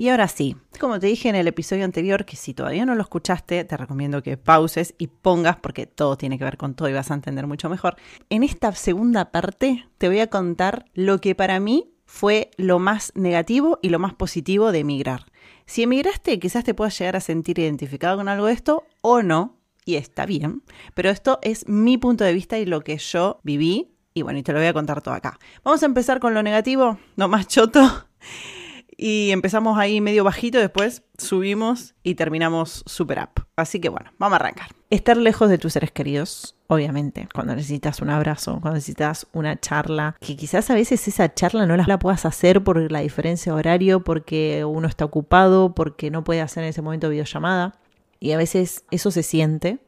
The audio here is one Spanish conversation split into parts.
Y ahora sí, como te dije en el episodio anterior, que si todavía no lo escuchaste, te recomiendo que pauses y pongas, porque todo tiene que ver con todo y vas a entender mucho mejor. En esta segunda parte te voy a contar lo que para mí fue lo más negativo y lo más positivo de emigrar. Si emigraste, quizás te puedas llegar a sentir identificado con algo de esto o no, y está bien, pero esto es mi punto de vista y lo que yo viví, y bueno, y te lo voy a contar todo acá. Vamos a empezar con lo negativo, no más choto y empezamos ahí medio bajito, después subimos y terminamos super up. Así que bueno, vamos a arrancar. Estar lejos de tus seres queridos, obviamente, cuando necesitas un abrazo, cuando necesitas una charla, que quizás a veces esa charla no la puedas hacer por la diferencia de horario, porque uno está ocupado, porque no puede hacer en ese momento videollamada. Y a veces eso se siente,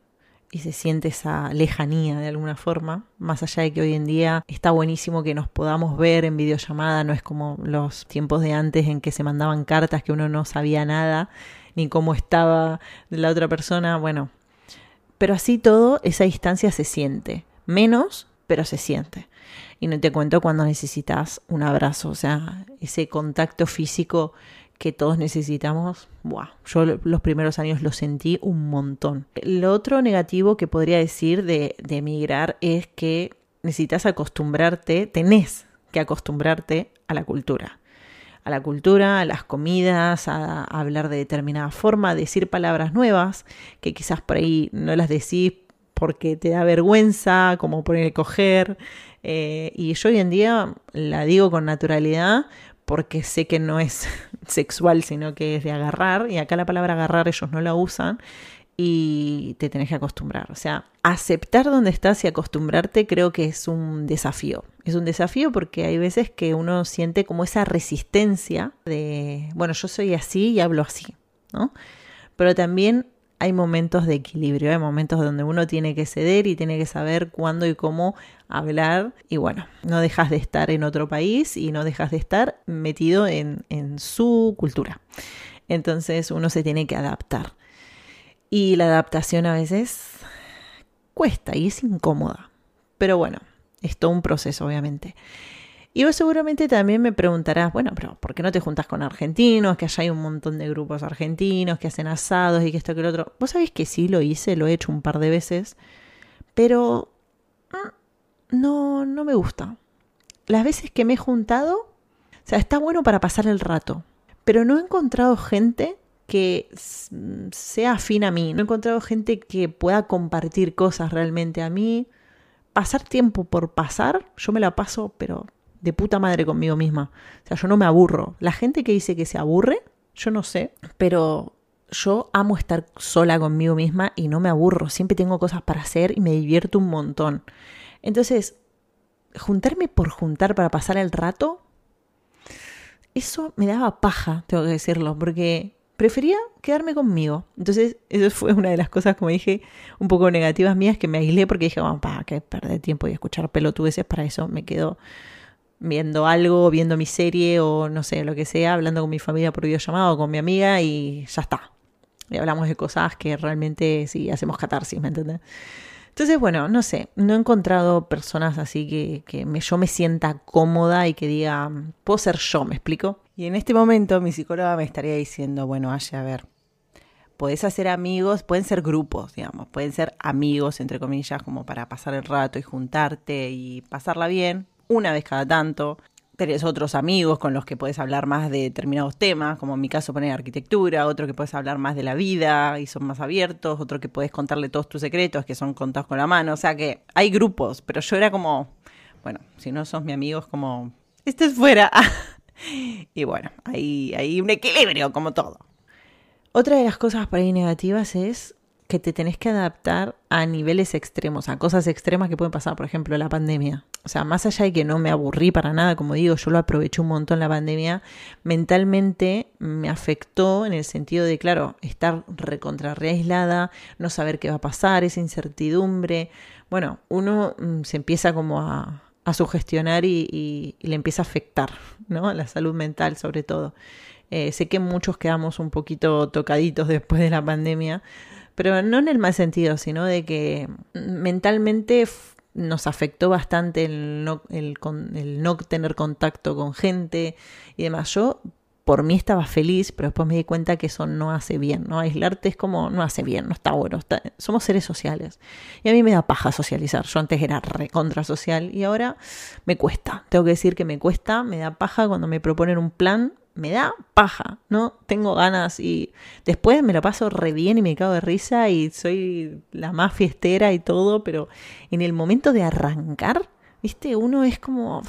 y se siente esa lejanía de alguna forma, más allá de que hoy en día está buenísimo que nos podamos ver en videollamada, no es como los tiempos de antes en que se mandaban cartas que uno no sabía nada, ni cómo estaba la otra persona, bueno, pero así todo, esa distancia se siente, menos, pero se siente. Y no te cuento cuando necesitas un abrazo, o sea, ese contacto físico que todos necesitamos, Buah, yo los primeros años lo sentí un montón. Lo otro negativo que podría decir de, emigrar es que necesitas acostumbrarte, tenés que acostumbrarte a la cultura. A la cultura, a las comidas, a, hablar de determinada forma, a decir palabras nuevas que quizás por ahí no las decís porque te da vergüenza, como poner coger. Eh, y yo hoy en día la digo con naturalidad porque sé que no es sexual, sino que es de agarrar, y acá la palabra agarrar ellos no la usan, y te tenés que acostumbrar. O sea, aceptar donde estás y acostumbrarte creo que es un desafío. Es un desafío porque hay veces que uno siente como esa resistencia de, bueno, yo soy así y hablo así, ¿no? Pero también hay momentos de equilibrio, hay momentos donde uno tiene que ceder y tiene que saber cuándo y cómo hablar y bueno, no dejas de estar en otro país y no dejas de estar metido en, su cultura. Entonces uno se tiene que adaptar. Y la adaptación a veces cuesta y es incómoda. Pero bueno, es todo un proceso, obviamente. Y vos seguramente también me preguntarás, bueno, pero ¿por qué no te juntas con argentinos? Que allá hay un montón de grupos argentinos que hacen asados y que esto que lo otro. Vos sabés que sí lo hice, lo he hecho un par de veces, pero mm, no, no me gusta. Las veces que me he juntado, o sea, está bueno para pasar el rato, pero no he encontrado gente que sea afín a mí, no he encontrado gente que pueda compartir cosas realmente a mí. Pasar tiempo por pasar, yo me la paso, pero de puta madre conmigo misma. O sea, yo no me aburro. La gente que dice que se aburre, yo no sé, pero yo amo estar sola conmigo misma y no me aburro. Siempre tengo cosas para hacer y me divierto un montón. Entonces, juntarme por juntar para pasar el rato, eso me daba paja, tengo que decirlo, porque prefería quedarme conmigo. Entonces, eso fue una de las cosas, como dije, un poco negativas mías, que me aislé porque dije, vamos, para que perder tiempo y escuchar pelotudeces, para eso me quedo viendo algo, viendo mi serie o no sé, lo que sea, hablando con mi familia por videollamada o con mi amiga y ya está. Y hablamos de cosas que realmente sí hacemos catarsis, ¿me entiendes? Entonces, bueno, no sé, no he encontrado personas así que, que yo me sienta cómoda y que diga, puedo ser yo, ¿me explico? Y en este momento mi psicóloga me estaría diciendo, bueno, Aya, a ver, podés hacer amigos, pueden ser grupos, digamos, pueden ser amigos, entre comillas, como para pasar el rato y juntarte y pasarla bien, una vez cada tanto. Tenés otros amigos con los que puedes hablar más de determinados temas, como en mi caso poner arquitectura, otro que puedes hablar más de la vida y son más abiertos, otro que puedes contarle todos tus secretos que son contados con la mano. O sea que hay grupos, pero yo era como, bueno, si no sos mi amigo es como, estés fuera. y bueno, hay, hay un equilibrio como todo. Otra de las cosas por ahí negativas es que te tenés que adaptar a niveles extremos, a cosas extremas que pueden pasar, por ejemplo, la pandemia. O sea, más allá de que no me aburrí para nada, como digo, yo lo aproveché un montón la pandemia, mentalmente me afectó en el sentido de, claro, estar recontra aislada, no saber qué va a pasar, esa incertidumbre. Bueno, uno mm, se empieza como a, sugestionar y, le empieza a afectar, ¿no? A la salud mental sobre todo. Eh, sé que muchos quedamos un poquito tocaditos después de la pandemia, pero no en el mal sentido, sino de que mentalmente nos afectó bastante el no, el, no tener contacto con gente y demás. Yo por mí estaba feliz, pero después me di cuenta que eso no hace bien, ¿no? Aislarte es como, no hace bien, no está bueno, somos seres sociales. Y a mí me da paja socializar, yo antes era recontra social y ahora me cuesta, tengo que decir que me cuesta, me da paja cuando me proponen un plan, me da paja, ¿no? Tengo ganas y después me lo paso re bien y me cago de risa y soy la más fiestera y todo, pero en el momento de arrancar, viste, uno es como...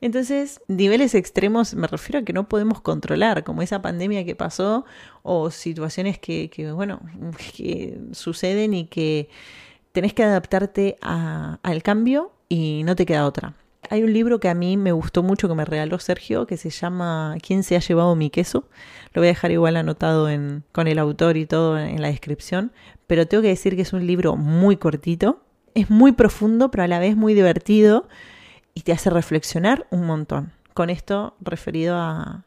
Entonces, niveles extremos me refiero a que no podemos controlar, como esa pandemia que pasó o situaciones que, que bueno, que suceden y que tenés que adaptarte al cambio y no te queda otra. Hay un libro que a mí me gustó mucho que me regaló Sergio que se llama ¿Quién se ha llevado mi queso? Lo voy a dejar igual anotado en, con el autor y todo en la descripción, pero tengo que decir que es un libro muy cortito, es muy profundo, pero a la vez muy divertido y te hace reflexionar un montón. Con esto referido a,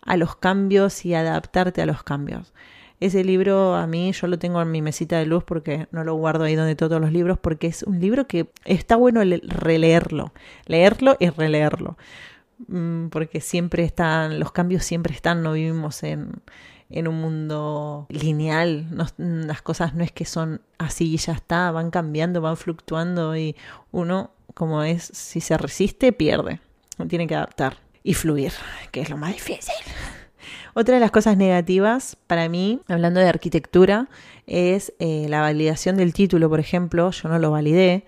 a los cambios y adaptarte a los cambios. Ese libro a mí yo lo tengo en mi mesita de luz porque no lo guardo ahí donde todos los libros porque es un libro que está bueno releerlo, leerlo y releerlo. Mm, porque siempre están, los cambios siempre están, no vivimos en, en un mundo lineal. las cosas no es que son así y ya está, van cambiando, van fluctuando y uno, como es, si se resiste, pierde. Tiene que adaptar y fluir, que es lo más difícil. Otra de las cosas negativas para mí, hablando de arquitectura, es eh, la validación del título, por ejemplo. Yo no lo validé.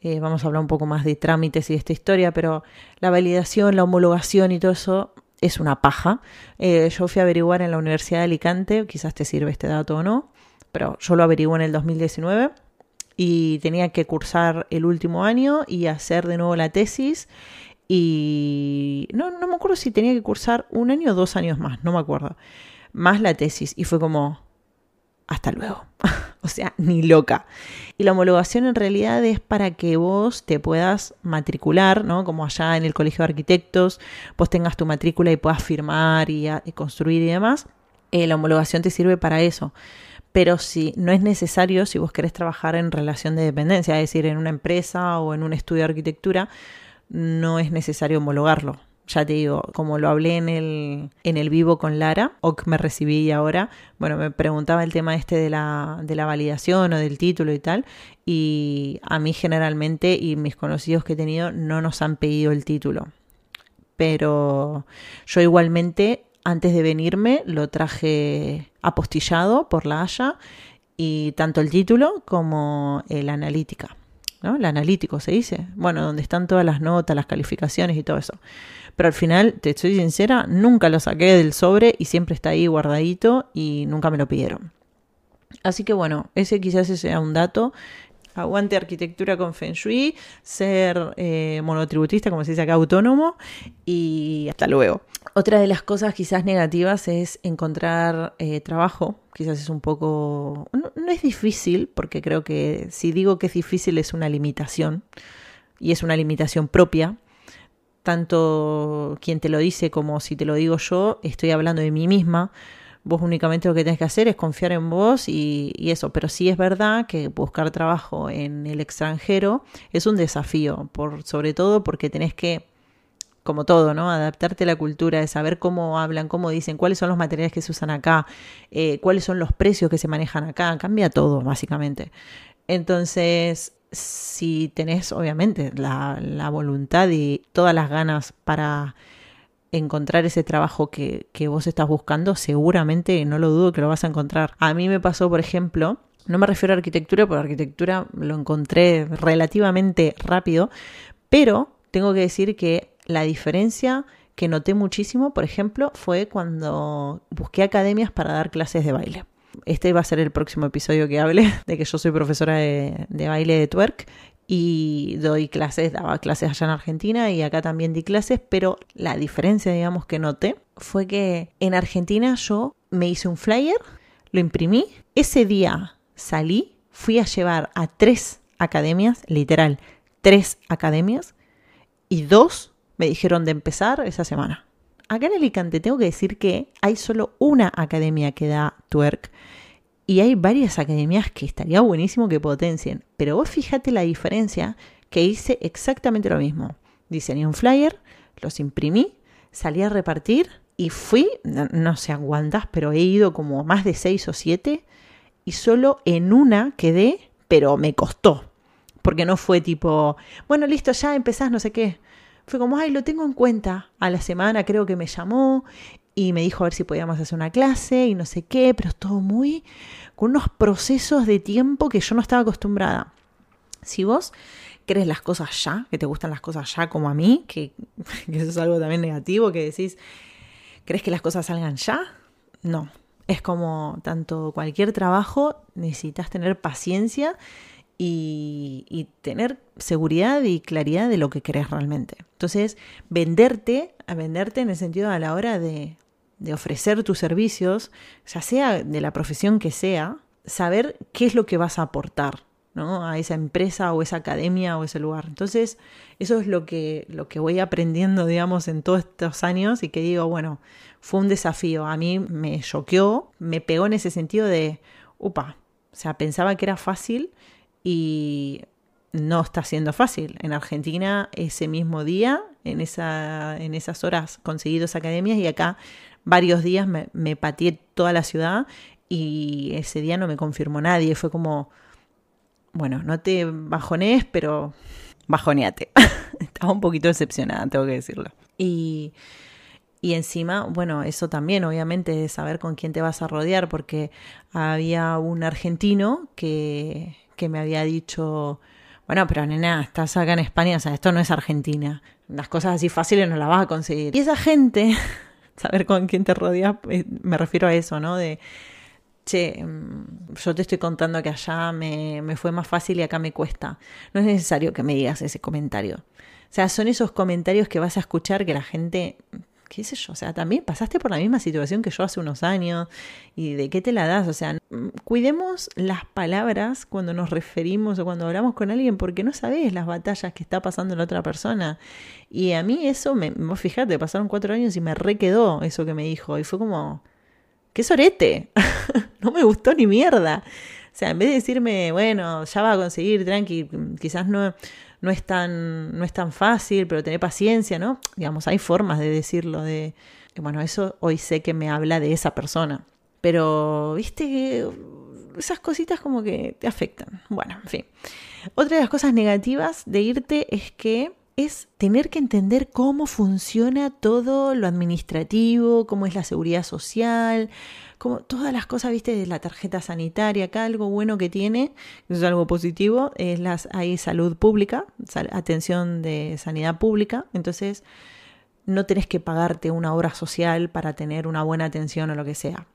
Eh, vamos a hablar un poco más de trámites y de esta historia, pero la validación, la homologación y todo eso es una paja. Eh, yo fui a averiguar en la Universidad de Alicante, quizás te sirve este dato o no, pero yo lo averigué en el 2019 y tenía que cursar el último año y hacer de nuevo la tesis y no, no me acuerdo si tenía que cursar un año o dos años más, no me acuerdo. Más la tesis. Y fue como, hasta luego. o sea, ni loca. Y la homologación en realidad es para que vos te puedas matricular, ¿no? Como allá en el Colegio de Arquitectos, vos tengas tu matrícula y puedas firmar y, construir y demás. Eh, la homologación te sirve para eso. Pero si no es necesario, si vos querés trabajar en relación de dependencia, es decir, en una empresa o en un estudio de arquitectura, no es necesario homologarlo. Ya te digo, como lo hablé en el, en el vivo con Lara, o que me recibí ahora, bueno, me preguntaba el tema este de la, de la validación o del título y tal, y a mí generalmente y mis conocidos que he tenido no nos han pedido el título. Pero yo igualmente, antes de venirme, lo traje apostillado por la Haya, y tanto el título como la analítica. ¿No? El analítico se dice. Bueno, donde están todas las notas, las calificaciones y todo eso. Pero al final, te soy sincera, nunca lo saqué del sobre y siempre está ahí guardadito y nunca me lo pidieron. Así que bueno, ese quizás sea un dato aguante arquitectura con Feng Shui, ser eh, monotributista, como se dice acá, autónomo, y hasta luego. Otra de las cosas quizás negativas es encontrar eh, trabajo, quizás es un poco, no, no es difícil, porque creo que si digo que es difícil es una limitación, y es una limitación propia, tanto quien te lo dice como si te lo digo yo, estoy hablando de mí misma, Vos únicamente lo que tenés que hacer es confiar en vos y, eso. Pero sí es verdad que buscar trabajo en el extranjero es un desafío, por, sobre todo porque tenés que, como todo, ¿no? Adaptarte a la cultura, de saber cómo hablan, cómo dicen, cuáles son los materiales que se usan acá, eh, cuáles son los precios que se manejan acá. Cambia todo, básicamente. Entonces, si tenés obviamente la, la, voluntad y todas las ganas para encontrar ese trabajo que, que vos estás buscando, seguramente no lo dudo que lo vas a encontrar. A mí me pasó, por ejemplo, no me refiero a arquitectura, porque arquitectura lo encontré relativamente rápido, pero tengo que decir que la diferencia que noté muchísimo, por ejemplo, fue cuando busqué academias para dar clases de baile. Este va a ser el próximo episodio que hable de que yo soy profesora de, de baile de twerk y doy clases, daba clases allá en Argentina y acá también di clases, pero la diferencia, digamos, que noté fue que en Argentina yo me hice un flyer, lo imprimí, ese día salí, fui a llevar a tres academias, literal, tres academias, y dos me dijeron de empezar esa semana. Acá en Alicante tengo que decir que hay solo una academia que da twerk y hay varias academias que estaría buenísimo que potencien. Pero vos fíjate la diferencia que hice exactamente lo mismo. Diseñé un flyer, los imprimí, salí a repartir y fui, no, sé cuántas, pero he ido como más de seis o siete y solo en una quedé, pero me costó. Porque no fue tipo, bueno, listo, ya empezás, no sé qué. Fue como, ay, lo tengo en cuenta. A la semana creo que me llamó y me dijo a ver si podíamos hacer una clase y no sé qué, pero es todo muy con unos procesos de tiempo que yo no estaba acostumbrada. Si vos crees las cosas ya, que te gustan las cosas ya como a mí, que, eso es algo también negativo, que decís, ¿crees que las cosas salgan ya? No. Es como tanto cualquier trabajo, necesitas tener paciencia y, tener seguridad y claridad de lo que querés realmente. Entonces, venderte, a venderte en el sentido a la hora de, de ofrecer tus servicios, ya sea de la profesión que sea, saber qué es lo que vas a aportar. ¿no? a esa empresa o esa academia o ese lugar. Entonces, eso es lo que, lo que voy aprendiendo, digamos, en todos estos años y que digo, bueno, fue un desafío. A mí me choqueó, me pegó en ese sentido de, upa, o sea, pensaba que era fácil y no está siendo fácil. En Argentina, ese mismo día, en, esa, en esas horas, conseguí dos academias y acá varios días me, pateé toda la ciudad y ese día no me confirmó nadie. Fue como bueno, no te bajonees, pero bajoneate. Estaba un poquito decepcionada, tengo que decirlo. Y, y encima, bueno, eso también, obviamente, de saber con quién te vas a rodear, porque había un argentino que, que me había dicho, bueno, pero nena, estás acá en España, o sea, esto no es Argentina. Las cosas así fáciles no las vas a conseguir. Y esa gente, saber con quién te rodeas, eh, me refiero a eso, ¿no? De che, mm, yo te estoy contando que allá me, me, fue más fácil y acá me cuesta. No es necesario que me digas ese comentario. O sea, son esos comentarios que vas a escuchar que la gente, qué sé yo, o sea, también pasaste por la misma situación que yo hace unos años y de qué te la das. O sea, mm, cuidemos las palabras cuando nos referimos o cuando hablamos con alguien porque no sabes las batallas que está pasando la otra persona. Y a mí eso, me, fíjate, pasaron cuatro años y me requedó eso que me dijo y fue como qué sorete, no me gustó ni mierda. O sea, en vez de decirme, bueno, ya va a conseguir, tranqui, quizás no, no, es, tan, no es tan fácil, pero tener paciencia, ¿no? Digamos, hay formas de decirlo, de, bueno, eso hoy sé que me habla de esa persona. Pero, viste, esas cositas como que te afectan. Bueno, en fin. Otra de las cosas negativas de irte es que es tener que entender cómo funciona todo lo administrativo, cómo es la seguridad social, como todas las cosas, viste, de la tarjeta sanitaria. Acá algo bueno que tiene, eso es algo positivo, es las, hay salud pública, atención de sanidad pública. Entonces, no tenés que pagarte una hora social para tener una buena atención o lo que sea.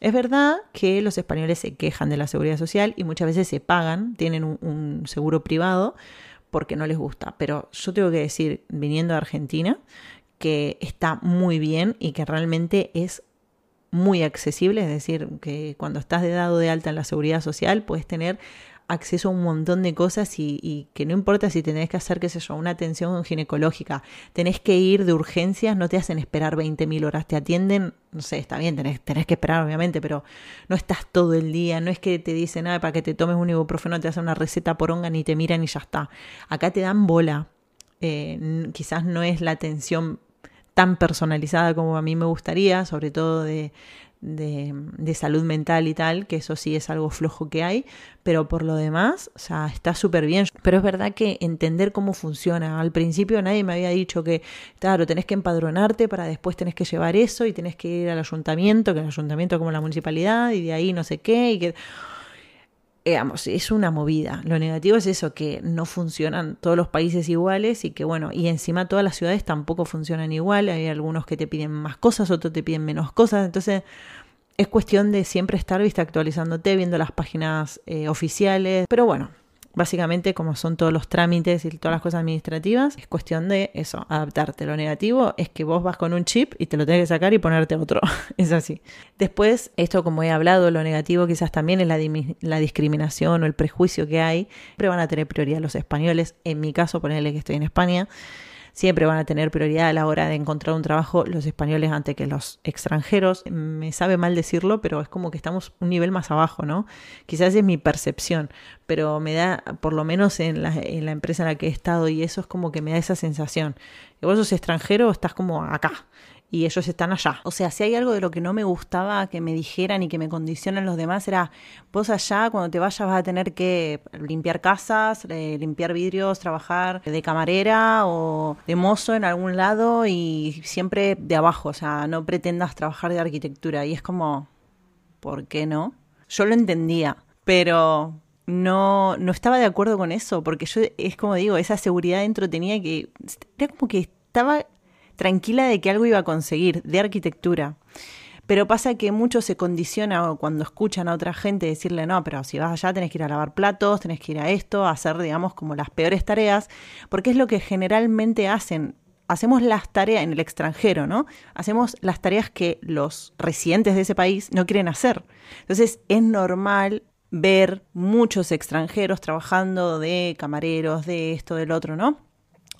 Es verdad que los españoles se quejan de la seguridad social y muchas veces se pagan, tienen un seguro privado, porque no les gusta. Pero yo tengo que decir, viniendo de Argentina, que está muy bien y que realmente es muy accesible, es decir, que cuando estás de dado de alta en la seguridad social puedes tener acceso a un montón de cosas y, que no importa si tenés que hacer, qué sé yo, una atención ginecológica, tenés que ir de urgencias, no te hacen esperar 20.000 horas, te atienden, no sé, está bien, tenés, tenés, que esperar obviamente, pero no estás todo el día, no es que te dicen nada para que te tomes un ibuprofeno, te hacen una receta por onga, ni te miran y ya está. Acá te dan bola, eh, quizás no es la atención tan personalizada como a mí me gustaría, sobre todo de, de, salud mental y tal, que eso sí es algo flojo que hay, pero por lo demás, o sea, está súper bien. Pero es verdad que entender cómo funciona. Al principio nadie me había dicho que, claro, tenés que empadronarte para después tenés que llevar eso y tenés que ir al ayuntamiento, que el ayuntamiento como la municipalidad, y de ahí no sé qué, y que digamos, es una movida. Lo negativo es eso, que no funcionan todos los países iguales y que bueno, y encima todas las ciudades tampoco funcionan igual. Hay algunos que te piden más cosas, otros te piden menos cosas. Entonces es cuestión de siempre estar, viste, actualizándote, viendo las páginas eh, oficiales. Pero bueno, Básicamente, como son todos los trámites y todas las cosas administrativas, es cuestión de eso, adaptarte. Lo negativo es que vos vas con un chip y te lo tenés que sacar y ponerte otro. es así. Después, esto como he hablado, lo negativo quizás también es la, la discriminación o el prejuicio que hay. Siempre van a tener prioridad los españoles. En mi caso, ponerle que estoy en España siempre van a tener prioridad a la hora de encontrar un trabajo los españoles antes que los extranjeros. Me sabe mal decirlo, pero es como que estamos un nivel más abajo, ¿no? Quizás es mi percepción, pero me da, por lo menos en la, en la empresa en la que he estado y eso es como que me da esa sensación. Que vos sos extranjero, estás como acá y ellos están allá. O sea, si hay algo de lo que no me gustaba que me dijeran y que me condicionan los demás, era vos allá cuando te vayas vas a tener que limpiar casas, eh, limpiar vidrios, trabajar de camarera o de mozo en algún lado y siempre de abajo, o sea, no pretendas trabajar de arquitectura. Y es como, ¿por qué no? Yo lo entendía, pero no, no estaba de acuerdo con eso, porque yo, es como digo, esa seguridad dentro tenía que, era como que estaba tranquila de que algo iba a conseguir, de arquitectura. Pero pasa que mucho se condiciona cuando escuchan a otra gente decirle, no, pero si vas allá tenés que ir a lavar platos, tenés que ir a esto, a hacer, digamos, como las peores tareas, porque es lo que generalmente hacen. Hacemos las tareas en el extranjero, ¿no? Hacemos las tareas que los residentes de ese país no quieren hacer. Entonces es normal ver muchos extranjeros trabajando de camareros, de esto, del otro, ¿no?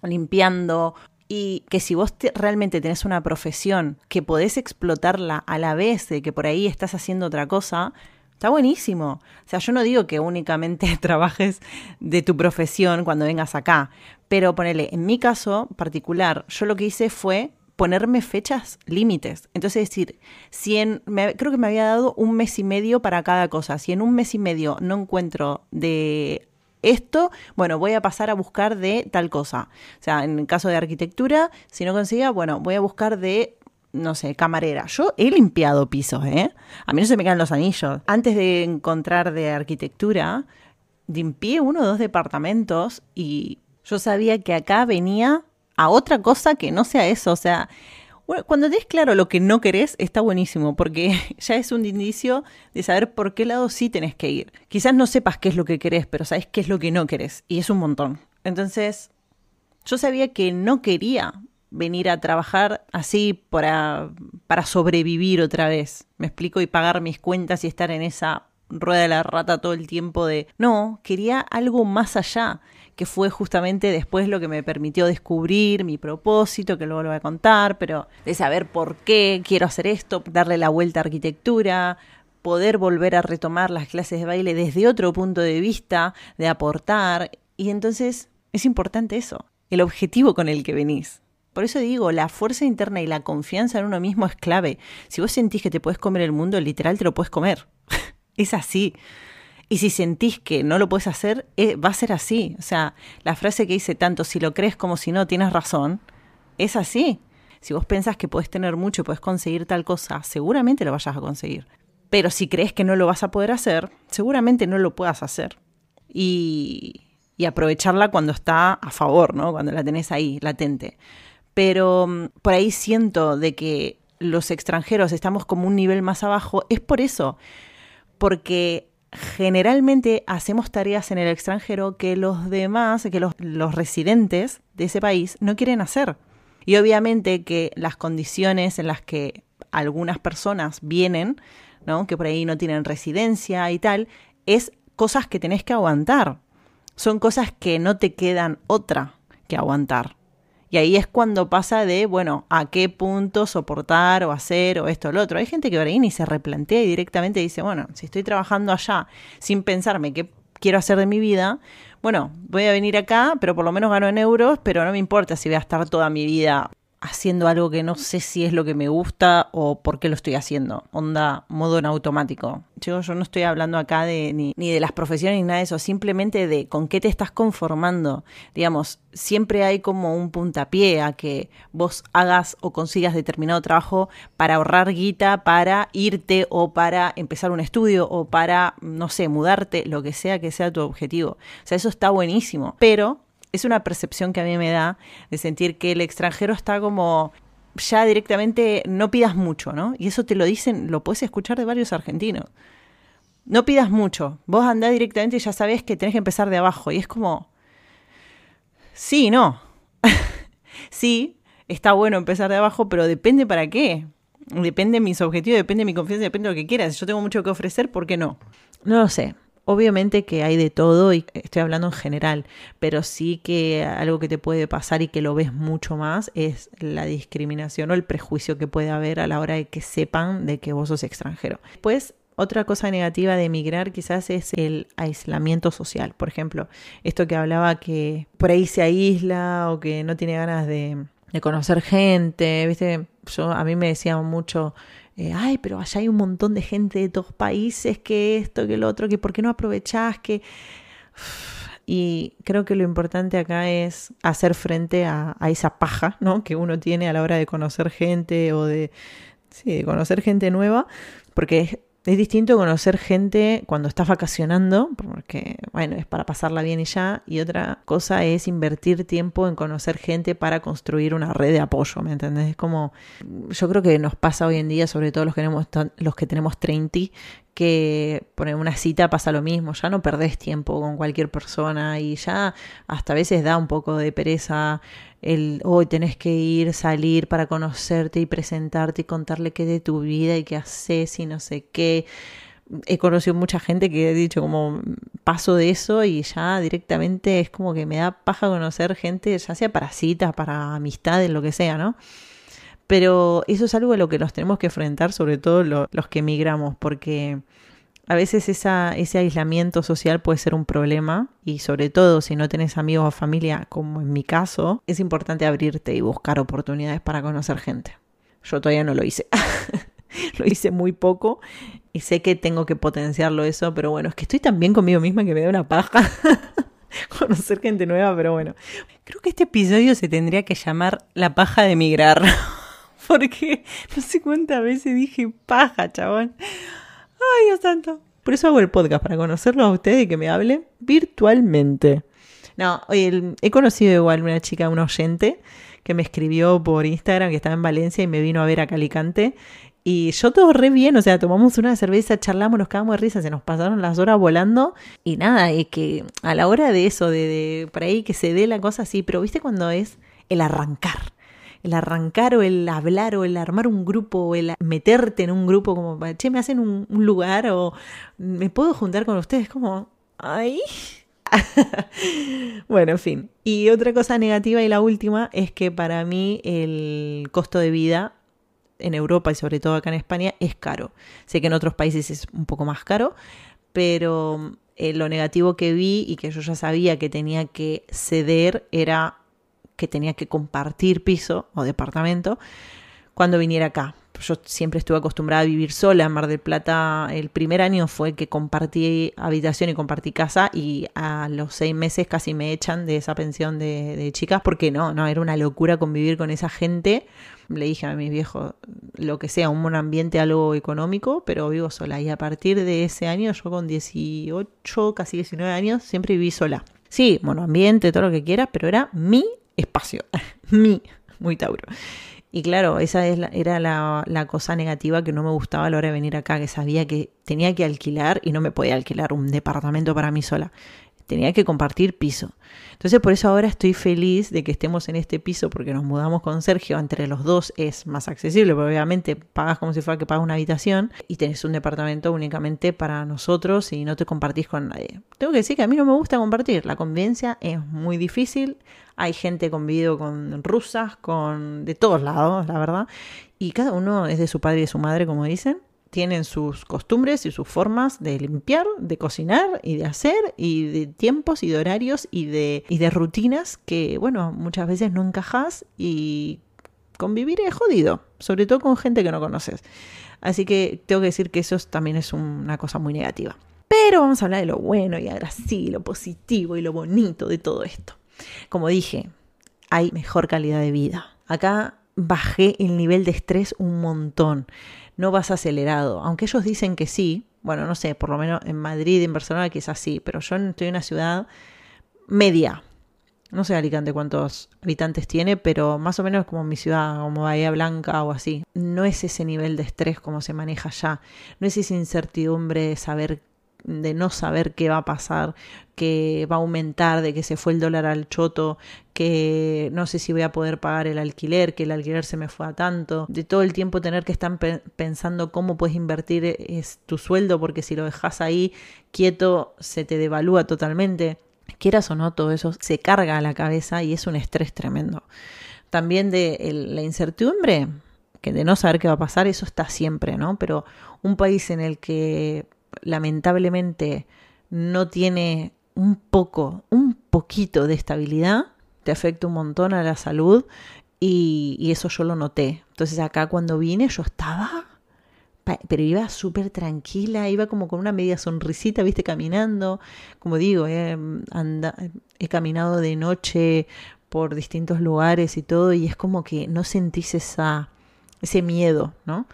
Limpiando y que si vos realmente tenés una profesión que podés explotarla a la vez de que por ahí estás haciendo otra cosa, está buenísimo. O sea, yo no digo que únicamente trabajes de tu profesión cuando vengas acá, pero ponele, en mi caso particular, yo lo que hice fue ponerme fechas límites. Entonces, decir, si en, creo que me había dado un mes y medio para cada cosa. Si en un mes y medio no encuentro de esto, bueno, voy a pasar a buscar de tal cosa. O sea, en el caso de arquitectura, si no conseguía, bueno, voy a buscar de no sé, camarera. Yo he limpiado pisos, ¿eh? A mí no se me caen los anillos. Antes de encontrar de arquitectura, limpié uno o dos departamentos y yo sabía que acá venía a otra cosa que no sea eso. O sea, bueno, cuando tenés claro lo que no querés, está buenísimo, porque ya es un indicio de saber por qué lado sí tenés que ir. Quizás no sepas qué es lo que querés, pero sabes qué es lo que no querés, y es un montón. Entonces, yo sabía que no quería venir a trabajar así para, para sobrevivir otra vez, me explico, y pagar mis cuentas y estar en esa rueda de la rata todo el tiempo de... No, quería algo más allá que fue justamente después lo que me permitió descubrir mi propósito, que luego lo voy a contar, pero de saber por qué quiero hacer esto, darle la vuelta a arquitectura, poder volver a retomar las clases de baile desde otro punto de vista, de aportar. Y entonces es importante eso, el objetivo con el que venís. Por eso digo, la fuerza interna y la confianza en uno mismo es clave. Si vos sentís que te puedes comer el mundo, literal te lo puedes comer. es así. Y si sentís que no lo puedes hacer, eh, va a ser así. O sea, la frase que dice tanto si lo crees como si no, tienes razón, es así. Si vos pensás que puedes tener mucho y puedes conseguir tal cosa, seguramente lo vayas a conseguir. Pero si crees que no lo vas a poder hacer, seguramente no lo puedas hacer. Y, y aprovecharla cuando está a favor, ¿no? Cuando la tenés ahí, latente. Pero mm, por ahí siento de que los extranjeros estamos como un nivel más abajo, es por eso. Porque generalmente hacemos tareas en el extranjero que los demás, que los, residentes de ese país no quieren hacer. Y obviamente que las condiciones en las que algunas personas vienen, ¿no? que por ahí no tienen residencia y tal, es cosas que tenés que aguantar. Son cosas que no te quedan otra que aguantar. Y ahí es cuando pasa de, bueno, a qué punto soportar o hacer o esto o lo otro. Hay gente que por ahí ni se replantea y directamente dice, bueno, si estoy trabajando allá sin pensarme qué quiero hacer de mi vida, bueno, voy a venir acá, pero por lo menos gano en euros, pero no me importa si voy a estar toda mi vida haciendo algo que no sé si es lo que me gusta o por qué lo estoy haciendo. Onda, modo en automático. Yo, yo no estoy hablando acá de ni, ni de las profesiones ni nada de eso, simplemente de con qué te estás conformando. Digamos, siempre hay como un puntapié a que vos hagas o consigas determinado trabajo para ahorrar guita, para irte o para empezar un estudio o para, no sé, mudarte, lo que sea que sea tu objetivo. O sea, eso está buenísimo. Pero es una percepción que a mí me da de sentir que el extranjero está como ya directamente no pidas mucho, ¿no? Y eso te lo dicen, lo puedes escuchar de varios argentinos. No pidas mucho, vos andás directamente y ya sabes que tenés que empezar de abajo. Y es como, sí, no. sí, está bueno empezar de abajo, pero depende para qué. Depende de mis objetivos, depende de mi confianza, depende de lo que quieras. Si yo tengo mucho que ofrecer, ¿por qué no? No lo sé Obviamente que hay de todo y estoy hablando en general, pero sí que algo que te puede pasar y que lo ves mucho más es la discriminación o el prejuicio que puede haber a la hora de que sepan de que vos sos extranjero. Pues otra cosa negativa de emigrar quizás es el aislamiento social. Por ejemplo, esto que hablaba que por ahí se aísla o que no tiene ganas de, de conocer gente, ¿viste? Yo, a mí me decían mucho, eh, ay, pero allá hay un montón de gente de todos países, que esto, que lo otro, que por qué no aprovechás, que... Y creo que lo importante acá es hacer frente a, esa paja ¿no? que uno tiene a la hora de conocer gente o de, sí, de conocer gente nueva, porque es, es distinto conocer gente cuando estás vacacionando, porque, bueno, es para pasarla bien y ya. Y otra cosa es invertir tiempo en conocer gente para construir una red de apoyo, ¿me entendés? Es como, yo creo que nos pasa hoy en día, sobre todo los que tenemos, los que tenemos 30, que por una cita pasa lo mismo, ya no perdés tiempo con cualquier persona y ya hasta a veces da un poco de pereza el hoy tenés que ir, salir para conocerte y presentarte y contarle qué de tu vida y qué haces y no sé qué. He conocido mucha gente que he dicho como paso de eso y ya directamente es como que me da paja conocer gente, ya sea para citas, para amistades, lo que sea, ¿no? Pero eso es algo a lo que nos tenemos que enfrentar, sobre todo los que emigramos, porque a veces ese aislamiento social puede ser un problema y sobre todo si no tenés amigos o familia, como en mi caso, es importante abrirte y buscar oportunidades para conocer gente. Yo todavía no lo hice. lo hice muy poco y sé que tengo que potenciarlo eso, pero bueno, es que estoy tan bien conmigo misma que me da una paja conocer gente nueva, pero bueno. Creo que este episodio se tendría que llamar La paja de emigrar. Porque no sé cuántas veces dije paja, chabón. Ay, Dios santo. Por eso hago el podcast, para conocerlo a ustedes y que me hable virtualmente. No, oye, he conocido igual una chica, un oyente, que me escribió por Instagram que estaba en Valencia y me vino a ver a Calicante. Y yo todo re bien, o sea, tomamos una cerveza, charlamos, nos cagamos de risa, se nos pasaron las horas volando. Y nada, es que a la hora de eso, de, de por ahí que se dé la cosa así, pero viste cuando es el arrancar el arrancar o el hablar o el armar un grupo o el meterte en un grupo como, che, me hacen un, lugar o me puedo juntar con ustedes, como, ay. bueno, en fin. Y otra cosa negativa y la última es que para mí el costo de vida en Europa y sobre todo acá en España es caro. Sé que en otros países es un poco más caro, pero eh, lo negativo que vi y que yo ya sabía que tenía que ceder era que tenía que compartir piso o departamento cuando viniera acá. Yo siempre estuve acostumbrada a vivir sola en Mar del Plata. El primer año fue que compartí habitación y compartí casa y a los seis meses casi me echan de esa pensión de, chicas porque no, no, era una locura convivir con esa gente. Le dije a mis viejos, lo que sea, un buen ambiente, algo económico, pero vivo sola. Y a partir de ese año, yo con 18, casi 19 años, siempre viví sola. Sí, ambiente, todo lo que quieras, pero era mi espacio. Mi, muy Tauro. Y claro, esa es era la, la, cosa negativa que no me gustaba a la hora de venir acá, que sabía que tenía que alquilar y no me podía alquilar un departamento para mí sola tenía que compartir piso. Entonces por eso ahora estoy feliz de que estemos en este piso porque nos mudamos con Sergio, entre los dos es más accesible, porque obviamente pagas como si fuera que pagas una habitación y tenés un departamento únicamente para nosotros y no te compartís con nadie. Tengo que decir que a mí no me gusta compartir, la convivencia es muy difícil, hay gente convivido con rusas, con de todos lados, la verdad, y cada uno es de su padre y de su madre, como dicen tienen sus costumbres y sus formas de limpiar, de cocinar y de hacer, y de tiempos y de horarios y de, y de rutinas que, bueno, muchas veces no encajas y convivir es jodido, sobre todo con gente que no conoces. Así que tengo que decir que eso también es una cosa muy negativa. Pero vamos a hablar de lo bueno y ahora sí, lo positivo y lo bonito de todo esto. Como dije, hay mejor calidad de vida. Acá bajé el nivel de estrés un montón no vas acelerado. Aunque ellos dicen que sí, bueno, no sé, por lo menos en Madrid, en Barcelona es así, pero yo estoy en una ciudad media. No sé Alicante cuántos habitantes tiene, pero más o menos como mi ciudad, como Bahía Blanca o así. No es ese nivel de estrés como se maneja allá. No es esa incertidumbre de saber de no saber qué va a pasar, que va a aumentar, de que se fue el dólar al choto, que no sé si voy a poder pagar el alquiler, que el alquiler se me fue a tanto, de todo el tiempo tener que estar pensando cómo puedes invertir es tu sueldo, porque si lo dejas ahí quieto se te devalúa totalmente. Quieras o no, todo eso se carga a la cabeza y es un estrés tremendo. También de la incertidumbre, que de no saber qué va a pasar, eso está siempre, ¿no? Pero un país en el que lamentablemente no tiene un poco, un poquito de estabilidad, te afecta un montón a la salud y, eso yo lo noté. Entonces acá cuando vine yo estaba, pero iba súper tranquila, iba como con una media sonrisita, viste, caminando. Como digo, anda, he caminado de noche por distintos lugares y todo y es como que no sentís esa, ese miedo, ¿no?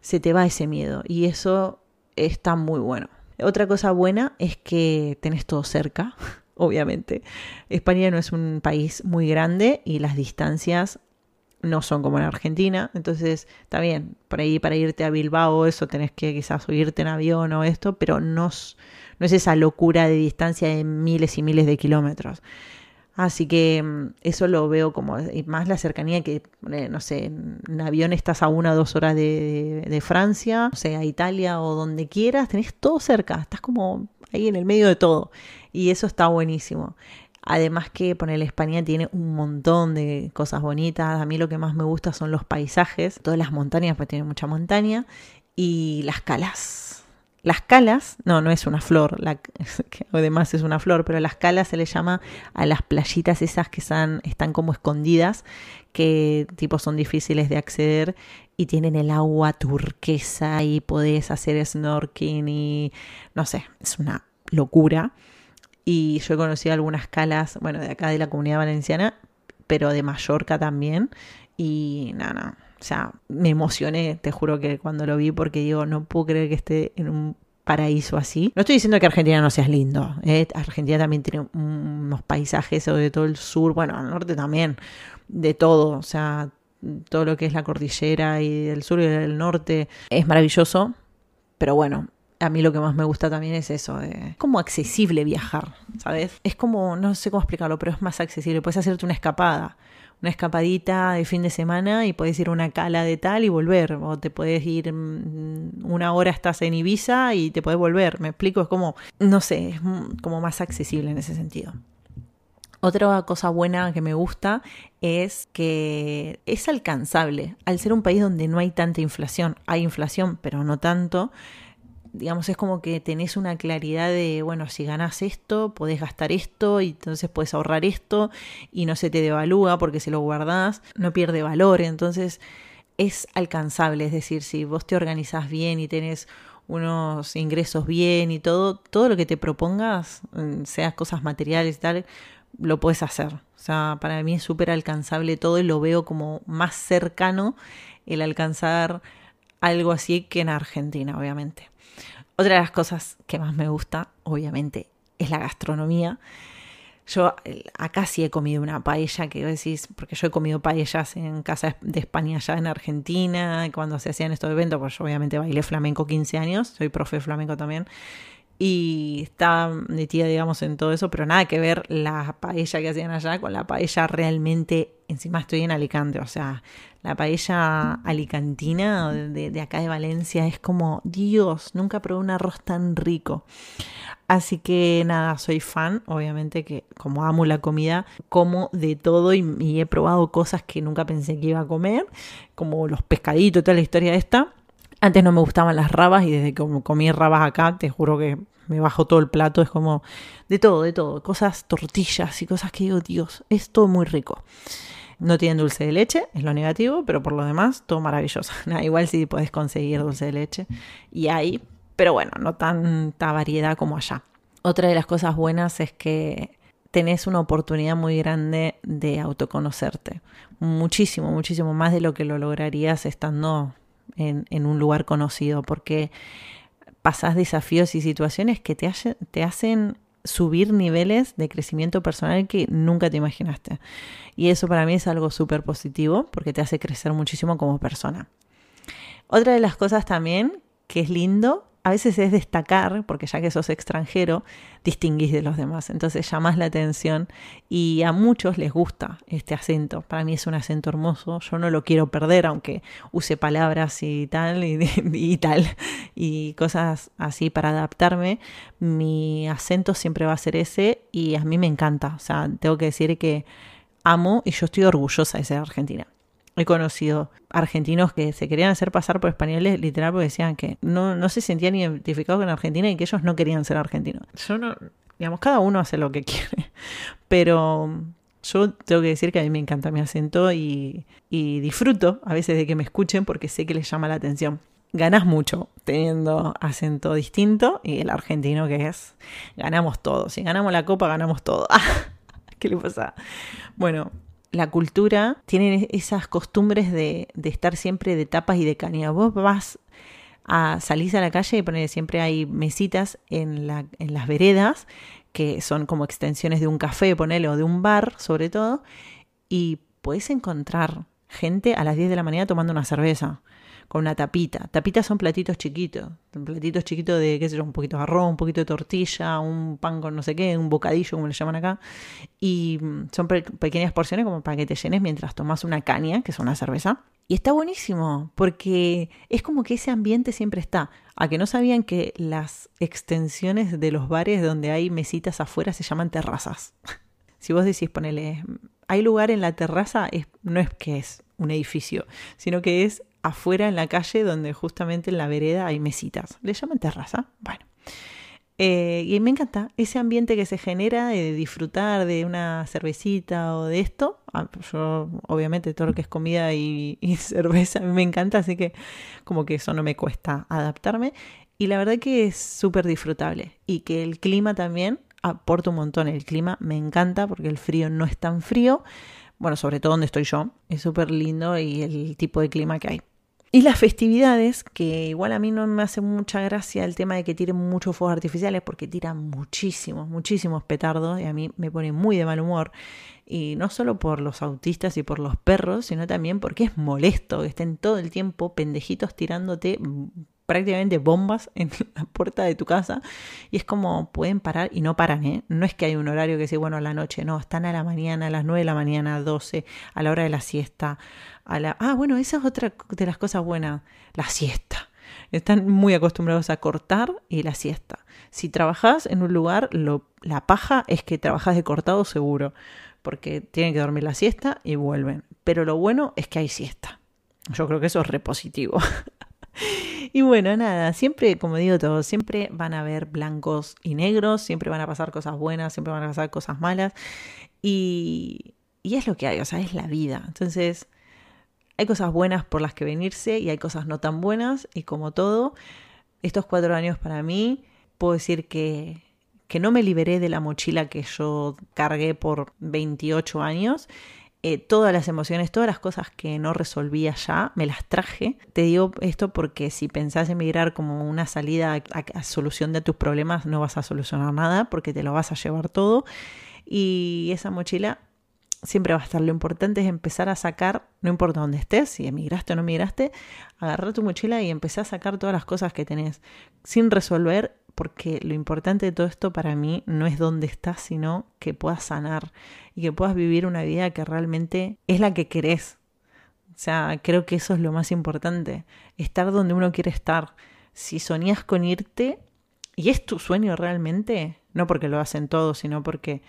Se te va ese miedo y eso está muy bueno. Otra cosa buena es que tenés todo cerca, obviamente. España no es un país muy grande y las distancias no son como en Argentina, entonces está bien, por ahí para irte a Bilbao eso tenés que quizás subirte en avión o esto, pero no, no es esa locura de distancia de miles y miles de kilómetros. Así que mm, eso lo veo como más la cercanía que, eh, no sé, en avión estás a una o dos horas de, de, Francia, o sea, a Italia o donde quieras, tenés todo cerca, estás como ahí en el medio de todo. Y eso está buenísimo. Además que poner España tiene un montón de cosas bonitas. A mí lo que más me gusta son los paisajes, todas las montañas, porque tiene mucha montaña, y las calas las calas, no, no es una flor, la, además es una flor, pero las calas se le llama a las playitas esas que están, como escondidas, que tipo son difíciles de acceder y tienen el agua turquesa y podés hacer snorkeling y no sé, es una locura. Y yo he conocido algunas calas, bueno, de acá de la comunidad valenciana, pero de Mallorca también. Y nada, no, o sea, me emocioné, te juro que cuando lo vi, porque digo, no puedo creer que esté en un paraíso así. No estoy diciendo que Argentina no sea lindo. ¿eh? Argentina también tiene unos paisajes de todo el sur, bueno, al norte también, de todo. O sea, todo lo que es la cordillera y el sur y el norte es maravilloso. Pero bueno, a mí lo que más me gusta también es eso, es como accesible viajar, ¿sabes? Es como, no sé cómo explicarlo, pero es más accesible. Puedes hacerte una escapada una escapadita de fin de semana y puedes ir a una cala de tal y volver. O te puedes ir mm, una hora, estás en Ibiza y te puedes volver. Me explico, es como, no sé, es como más accesible en ese sentido. Otra cosa buena que me gusta es que es alcanzable. Al ser un país donde no hay tanta inflación, hay inflación, pero no tanto, digamos, es como que tenés una claridad de, bueno, si ganas esto, podés gastar esto y entonces puedes ahorrar esto y no se te devalúa porque si lo guardás no pierde valor, entonces es alcanzable, es decir, si vos te organizás bien y tenés unos ingresos bien y todo, todo lo que te propongas, mm, seas cosas materiales y tal, lo puedes hacer. O sea, para mí es súper alcanzable todo y lo veo como más cercano el alcanzar algo así que en Argentina, obviamente. Otra de las cosas que más me gusta, obviamente, es la gastronomía. Yo acá sí he comido una paella que decís, porque yo he comido paellas en casa de España allá en Argentina, cuando se hacían estos eventos, pues yo obviamente bailé flamenco 15 años, soy profe de flamenco también, y está metida, digamos, en todo eso, pero nada que ver la paella que hacían allá con la paella realmente, encima estoy en Alicante, o sea, la paella alicantina de, de acá de Valencia es como, Dios, nunca probé un arroz tan rico. Así que nada, soy fan, obviamente que como amo la comida, como de todo y, he probado cosas que nunca pensé que iba a comer, como los pescaditos toda la historia esta. Antes no me gustaban las rabas y desde que comí rabas acá, te juro que me bajo todo el plato. Es como de todo, de todo. Cosas, tortillas y cosas que digo, Dios, es todo muy rico. No tienen dulce de leche, es lo negativo, pero por lo demás, todo maravilloso. igual si sí puedes conseguir dulce de leche y hay, pero bueno, no tanta variedad como allá. Otra de las cosas buenas es que tenés una oportunidad muy grande de autoconocerte. Muchísimo, muchísimo más de lo que lo lograrías estando en, un lugar conocido, porque pasas desafíos y situaciones que te, te hacen subir niveles de crecimiento personal que nunca te imaginaste. Y eso para mí es algo súper positivo porque te hace crecer muchísimo como persona. Otra de las cosas también que es lindo a veces es destacar, porque ya que sos extranjero, distinguís de los demás. Entonces llamás la atención y a muchos les gusta este acento. Para mí es un acento hermoso. Yo no lo quiero perder, aunque use palabras y tal, y, y tal, y cosas así para adaptarme. Mi acento siempre va a ser ese y a mí me encanta. O sea, tengo que decir que amo y yo estoy orgullosa de ser argentina. He conocido argentinos que se querían hacer pasar por españoles, literal, porque decían que no, no se sentían identificados con Argentina y que ellos no querían ser argentinos. Yo no, digamos, cada uno hace lo que quiere, pero yo tengo que decir que a mí me encanta mi acento y, y disfruto a veces de que me escuchen porque sé que les llama la atención. Ganas mucho teniendo acento distinto y el argentino que es, ganamos todo. Si ganamos la copa, ganamos todo. ¿Qué le pasa? Bueno, la cultura tiene esas costumbres de, estar siempre de tapas y de caña. Vos vas a salís a la calle y poner siempre hay mesitas en, la, en las veredas que son como extensiones de un café, ponele, o de un bar, sobre todo, y puedes encontrar gente a las 10 de la mañana tomando una cerveza con una tapita. Tapitas son platitos chiquitos, platitos chiquitos de, qué sé yo, un poquito de arroz, un poquito de tortilla, un pan con no sé qué, un bocadillo, como le llaman acá. Y mm, son pequeñas porciones como para que te llenes mientras tomas una caña, que es una cerveza. Y está buenísimo, porque es como que ese ambiente siempre está. A que no sabían que las extensiones de los bares donde hay mesitas afuera se llaman terrazas. si vos decís, ponele, hay lugar en la terraza, es, no es que es un edificio, sino que es afuera en la calle donde justamente en la vereda hay mesitas. Le llaman terraza. Bueno. Eh, y me encanta ese ambiente que se genera de disfrutar de una cervecita o de esto. Ah, yo, obviamente, todo lo que es comida y, y cerveza me encanta, así que como que eso no me cuesta adaptarme. Y la verdad que es súper disfrutable. Y que el clima también aporta un montón. El clima me encanta porque el frío no es tan frío. Bueno, sobre todo donde estoy yo. Es súper lindo y el tipo de clima que hay. Y las festividades, que igual a mí no me hace mucha gracia el tema de que tiren muchos fuegos artificiales, porque tiran muchísimos, muchísimos petardos, y a mí me pone muy de mal humor. Y no solo por los autistas y por los perros, sino también porque es molesto que estén todo el tiempo pendejitos tirándote prácticamente bombas en la puerta de tu casa y es como pueden parar y no paran, ¿eh? No es que hay un horario que dice, bueno, a la noche, no, están a la mañana, a las 9 de la mañana, a 12, a la hora de la siesta, a la... Ah, bueno, esa es otra de las cosas buenas, la siesta. Están muy acostumbrados a cortar y la siesta. Si trabajas en un lugar, lo, la paja es que trabajas de cortado seguro, porque tienen que dormir la siesta y vuelven. Pero lo bueno es que hay siesta. Yo creo que eso es repositivo. Y bueno, nada, siempre, como digo todo, siempre van a haber blancos y negros, siempre van a pasar cosas buenas, siempre van a pasar cosas malas. Y, y es lo que hay, o sea, es la vida. Entonces, hay cosas buenas por las que venirse y hay cosas no tan buenas. Y como todo, estos cuatro años para mí, puedo decir que, que no me liberé de la mochila que yo cargué por 28 años eh, todas las emociones, todas las cosas que no resolvía ya, me las traje. Te digo esto porque si pensás en migrar como una salida a, solución de tus problemas, no vas a solucionar nada porque te lo vas a llevar todo. Y esa mochila siempre va a estar. Lo importante es empezar a sacar, no importa dónde estés, si emigraste o no emigraste, agarrar tu mochila y empezar a sacar todas las cosas que tenés sin resolver porque lo importante de todo esto para mí no es dónde estás, sino que puedas sanar y que puedas vivir una vida que realmente es la que querés. O sea, creo que eso es lo más importante, estar donde uno quiere estar. Si soñás con irte y es tu sueño realmente, no porque lo hacen todos, sino porque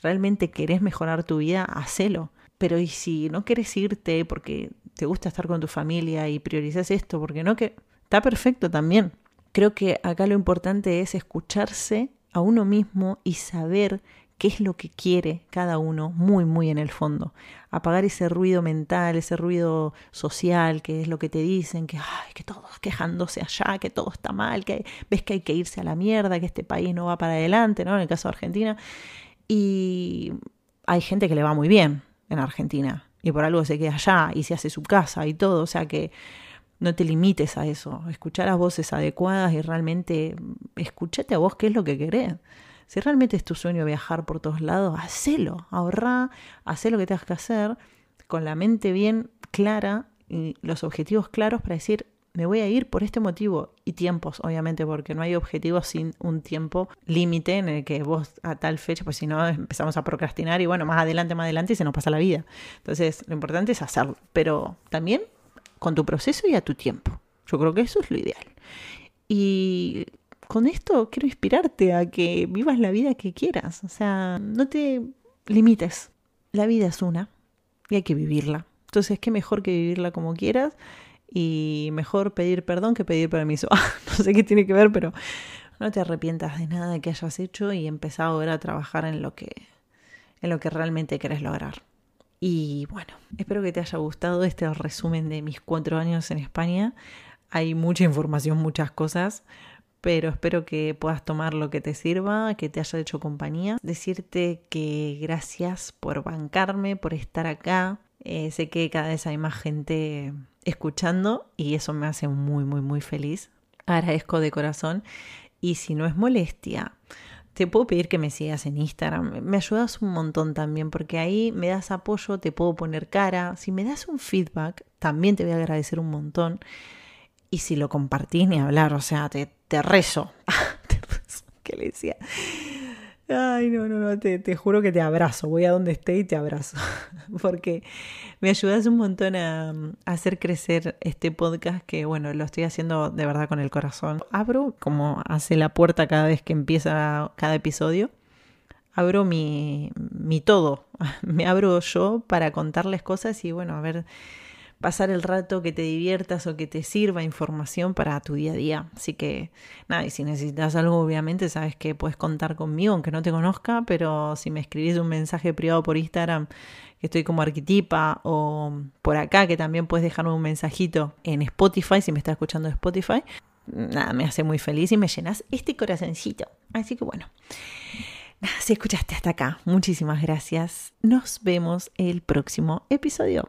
realmente querés mejorar tu vida, hacelo. Pero y si no quieres irte porque te gusta estar con tu familia y priorizas esto, porque no que está perfecto también. Creo que acá lo importante es escucharse a uno mismo y saber qué es lo que quiere cada uno muy, muy en el fondo. Apagar ese ruido mental, ese ruido social, que es lo que te dicen, que, ay, que todos quejándose allá, que todo está mal, que ves que hay que irse a la mierda, que este país no va para adelante, ¿no? En el caso de Argentina. Y hay gente que le va muy bien en Argentina y por algo se queda allá y se hace su casa y todo, o sea que no te limites a eso, escuchar las voces adecuadas y realmente escúchate a vos qué es lo que querés. Si realmente es tu sueño viajar por todos lados, hacelo, ahorrá, haz lo que tengas que hacer con la mente bien clara y los objetivos claros para decir, me voy a ir por este motivo y tiempos, obviamente, porque no hay objetivos sin un tiempo límite en el que vos a tal fecha, pues si no empezamos a procrastinar y bueno, más adelante, más adelante y se nos pasa la vida. Entonces, lo importante es hacerlo, pero también con tu proceso y a tu tiempo. Yo creo que eso es lo ideal. Y con esto quiero inspirarte a que vivas la vida que quieras. O sea, no te limites. La vida es una y hay que vivirla. Entonces, qué mejor que vivirla como quieras y mejor pedir perdón que pedir permiso. no sé qué tiene que ver, pero no te arrepientas de nada que hayas hecho y empezá ahora a trabajar en lo que en lo que realmente querés lograr. Y bueno, espero que te haya gustado este resumen de mis cuatro años en España. Hay mucha información, muchas cosas, pero espero que puedas tomar lo que te sirva, que te haya hecho compañía. Decirte que gracias por bancarme, por estar acá. Eh, sé que cada vez hay más gente escuchando y eso me hace muy, muy, muy feliz. Agradezco de corazón. Y si no es molestia, te puedo pedir que me sigas en Instagram. Me ayudas un montón también porque ahí me das apoyo, te puedo poner cara. Si me das un feedback, también te voy a agradecer un montón. Y si lo compartís ni hablar, o sea, te, te rezo. ¿Qué le decía? Ay, no, no, no, te, te, juro que te abrazo. Voy a donde esté y te abrazo. Porque me ayudas un montón a, hacer crecer este podcast que, bueno, lo estoy haciendo de verdad con el corazón. Abro, como hace la puerta cada vez que empieza cada episodio, abro mi, mi todo. Me abro yo para contarles cosas y, bueno, a ver pasar el rato, que te diviertas o que te sirva información para tu día a día. Así que nada, y si necesitas algo, obviamente sabes que puedes contar conmigo, aunque no te conozca, pero si me escribís un mensaje privado por Instagram, que estoy como arquetipa, o por acá, que también puedes dejarme un mensajito en Spotify, si me estás escuchando Spotify, nada, me hace muy feliz y me llenas este corazoncito. Así que bueno. si escuchaste hasta acá, muchísimas gracias. Nos vemos el próximo episodio.